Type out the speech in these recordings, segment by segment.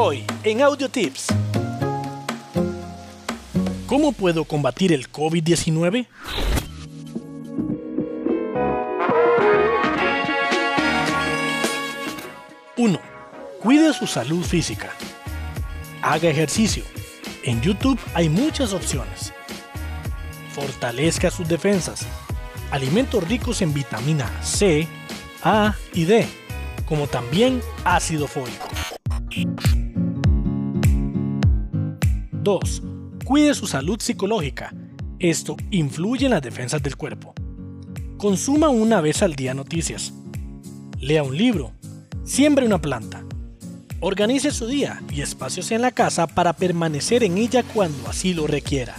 Hoy en Audio Tips. ¿Cómo puedo combatir el COVID-19? Uno, Cuide su salud física. Haga ejercicio. En YouTube hay muchas opciones. Fortalezca sus defensas. Alimentos ricos en vitamina C, A y D, como también ácido fólico. 2. Cuide su salud psicológica. Esto influye en las defensas del cuerpo. Consuma una vez al día noticias. Lea un libro. Siembre una planta. Organice su día y espacios en la casa para permanecer en ella cuando así lo requiera.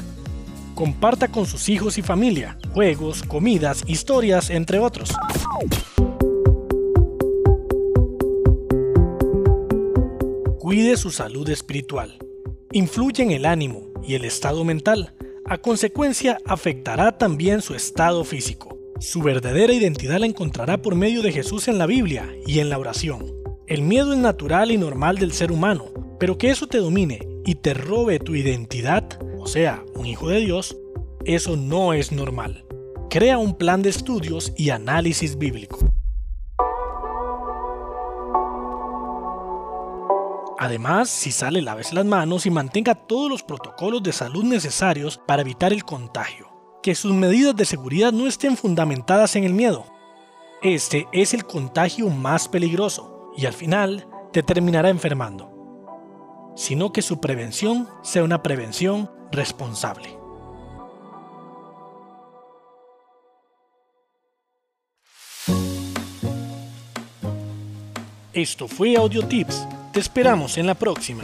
Comparta con sus hijos y familia, juegos, comidas, historias, entre otros. Cuide su salud espiritual. Influye en el ánimo y el estado mental. A consecuencia, afectará también su estado físico. Su verdadera identidad la encontrará por medio de Jesús en la Biblia y en la oración. El miedo es natural y normal del ser humano, pero que eso te domine y te robe tu identidad, o sea, un hijo de Dios, eso no es normal. Crea un plan de estudios y análisis bíblico. Además, si sale, laves las manos y mantenga todos los protocolos de salud necesarios para evitar el contagio. Que sus medidas de seguridad no estén fundamentadas en el miedo. Este es el contagio más peligroso y al final te terminará enfermando. Sino que su prevención sea una prevención responsable. Esto fue Audio Tips te esperamos en la próxima.